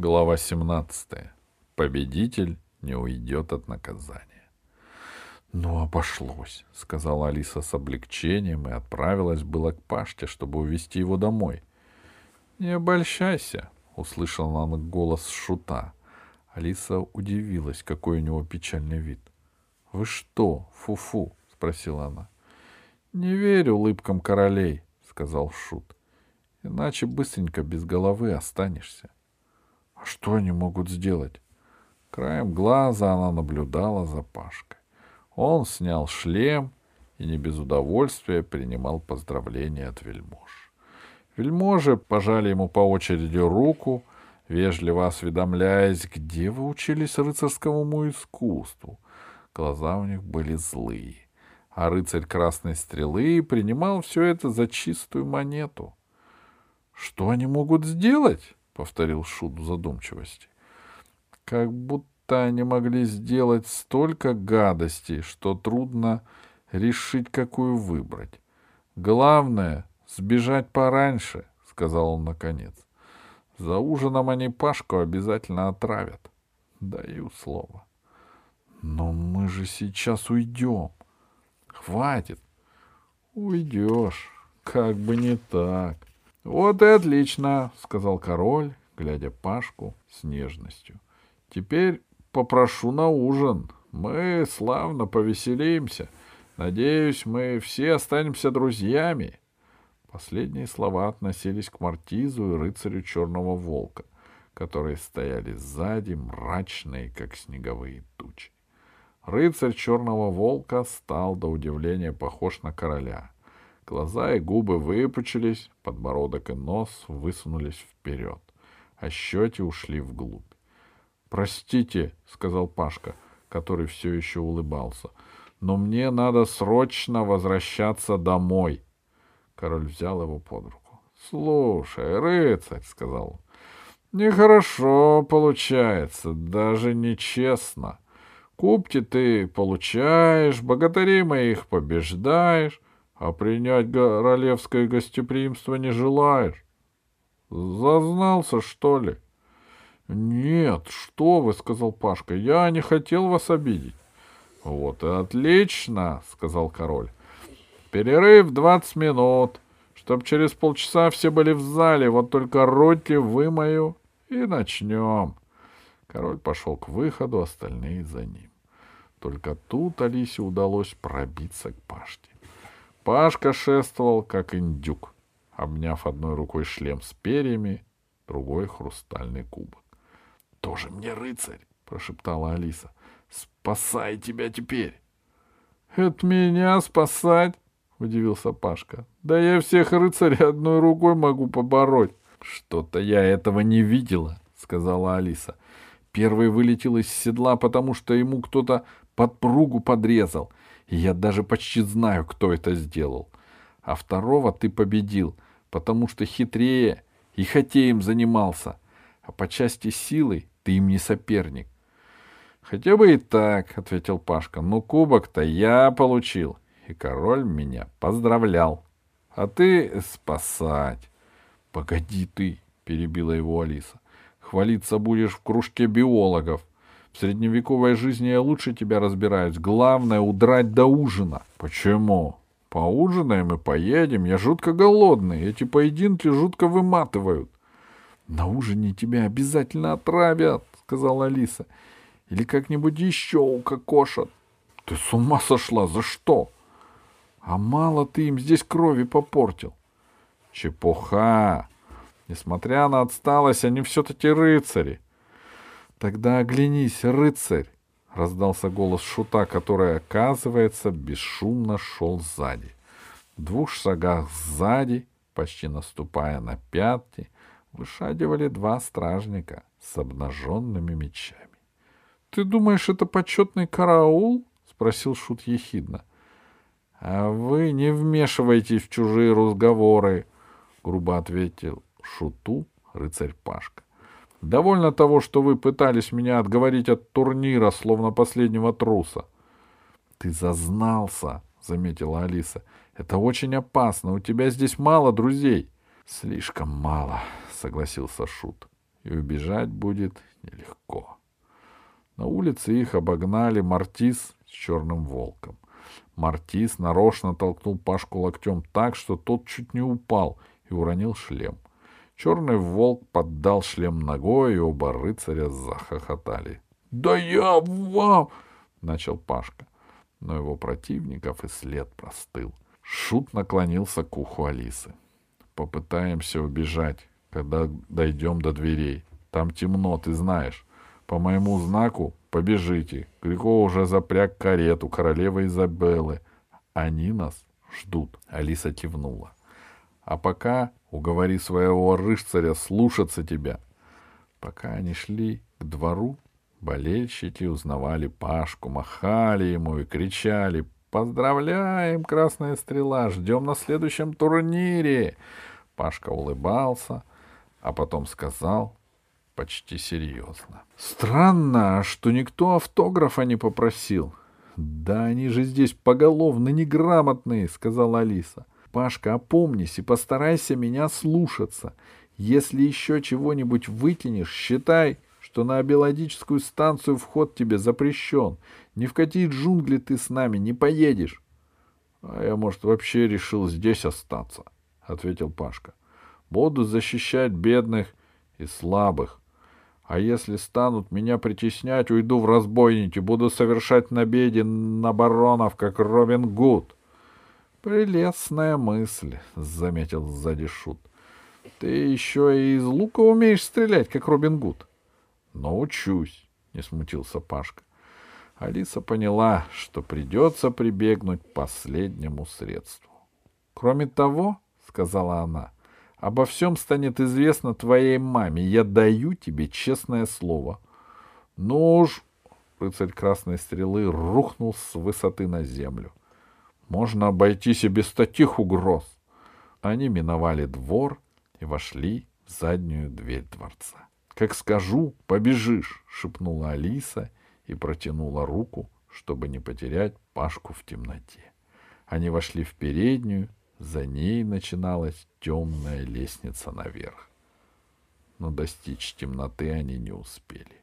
Глава 17. Победитель не уйдет от наказания. «Ну, обошлось», — сказала Алиса с облегчением и отправилась было к Паште, чтобы увезти его домой. «Не обольщайся», — услышала она голос Шута. Алиса удивилась, какой у него печальный вид. «Вы что, фу-фу?» — спросила она. «Не верю улыбкам королей», — сказал Шут. «Иначе быстренько без головы останешься». «А что они могут сделать?» Краем глаза она наблюдала за Пашкой. Он снял шлем и не без удовольствия принимал поздравления от вельмож. Вельможи пожали ему по очереди руку, вежливо осведомляясь, где вы учились рыцарскому искусству. Глаза у них были злые, а рыцарь Красной Стрелы принимал все это за чистую монету. — Что они могут сделать? — повторил Шут в задумчивости. Как будто они могли сделать столько гадостей, что трудно решить, какую выбрать. Главное — сбежать пораньше, — сказал он наконец. За ужином они Пашку обязательно отравят. Даю слово. Но мы же сейчас уйдем. Хватит. Уйдешь. Как бы не так. Вот и отлично, сказал король, глядя Пашку с нежностью. Теперь попрошу на ужин. Мы славно повеселимся. Надеюсь, мы все останемся друзьями. Последние слова относились к Мартизу и рыцарю Черного Волка, которые стояли сзади, мрачные, как снеговые тучи. Рыцарь Черного Волка стал до удивления похож на короля. Глаза и губы выпучились, подбородок и нос высунулись вперед, а щеки ушли вглубь. «Простите», — сказал Пашка, который все еще улыбался, — «но мне надо срочно возвращаться домой». Король взял его под руку. «Слушай, рыцарь», — сказал он, — «нехорошо получается, даже нечестно. Кубки ты получаешь, богатырей моих побеждаешь, а принять королевское гостеприимство не желаешь. Зазнался, что ли?» «Нет, что вы», — сказал Пашка, — «я не хотел вас обидеть». «Вот и отлично», — сказал король. «Перерыв двадцать минут, чтоб через полчаса все были в зале, вот только роти вымою и начнем». Король пошел к выходу, остальные за ним. Только тут Алисе удалось пробиться к Пашке. Пашка шествовал, как индюк, обняв одной рукой шлем с перьями, другой — хрустальный кубок. — Тоже мне рыцарь, — прошептала Алиса. — Спасай тебя теперь. — Это меня спасать? — удивился Пашка. — Да я всех рыцарей одной рукой могу побороть. — Что-то я этого не видела, — сказала Алиса. Первый вылетел из седла, потому что ему кто-то подпругу подрезал, и я даже почти знаю, кто это сделал. А второго ты победил, потому что хитрее и хотеем занимался — а по части силы ты им не соперник. — Хотя бы и так, — ответил Пашка, — но кубок-то я получил, и король меня поздравлял. А ты спасать. — Погоди ты, — перебила его Алиса, — хвалиться будешь в кружке биологов. В средневековой жизни я лучше тебя разбираюсь. Главное — удрать до ужина. — Почему? Поужинаем и поедем. Я жутко голодный. Эти поединки жутко выматывают. На ужине тебя обязательно отравят, сказала Алиса. Или как-нибудь еще укокошат. Ты с ума сошла? За что? А мало ты им здесь крови попортил. Чепуха. Несмотря на отсталость, они все-таки рыцари. Тогда оглянись, рыцарь, раздался голос шута, который, оказывается, бесшумно шел сзади. В двух шагах сзади, почти наступая на пятки, вышагивали два стражника с обнаженными мечами. — Ты думаешь, это почетный караул? — спросил Шут ехидно. — А вы не вмешивайтесь в чужие разговоры, — грубо ответил Шуту рыцарь Пашка. — Довольно того, что вы пытались меня отговорить от турнира, словно последнего труса. — Ты зазнался, — заметила Алиса. — Это очень опасно. У тебя здесь мало друзей. — Слишком мало, согласился Шут. и убежать будет нелегко. На улице их обогнали Мартис с черным волком. Мартис нарочно толкнул Пашку локтем так, что тот чуть не упал и уронил шлем. Черный волк поддал шлем ногой, и оба рыцаря захохотали. — Да я вам! — начал Пашка. Но его противников и след простыл. Шут наклонился к уху Алисы. — Попытаемся убежать, когда дойдем до дверей. Там темно, ты знаешь. По моему знаку побежите. Григо уже запряг карету королевы Изабеллы. Они нас ждут. Алиса кивнула. А пока уговори своего рыцаря слушаться тебя. Пока они шли к двору, болельщики узнавали Пашку, махали ему и кричали «Поздравляем, Красная Стрела! Ждем на следующем турнире!» Пашка улыбался, а потом сказал почти серьезно. «Странно, что никто автографа не попросил». «Да они же здесь поголовно неграмотные», — сказала Алиса. «Пашка, опомнись и постарайся меня слушаться. Если еще чего-нибудь вытянешь, считай, что на биологическую станцию вход тебе запрещен. Ни в какие джунгли ты с нами не поедешь». «А я, может, вообще решил здесь остаться», — ответил Пашка. «Буду защищать бедных и слабых. А если станут меня притеснять, уйду в разбойники, буду совершать набеги на баронов, как Робин Гуд. — Прелестная мысль, — заметил сзади Шут. — Ты еще и из лука умеешь стрелять, как Робин Гуд. — Научусь, — не смутился Пашка. Алиса поняла, что придется прибегнуть к последнему средству. — Кроме того, — сказала она, — Обо всем станет известно твоей маме. Я даю тебе честное слово. Ну уж, рыцарь красной стрелы рухнул с высоты на землю. Можно обойтись и без таких угроз. Они миновали двор и вошли в заднюю дверь дворца. Как скажу, побежишь, шепнула Алиса и протянула руку, чтобы не потерять Пашку в темноте. Они вошли в переднюю, за ней начиналась темная лестница наверх. Но достичь темноты они не успели.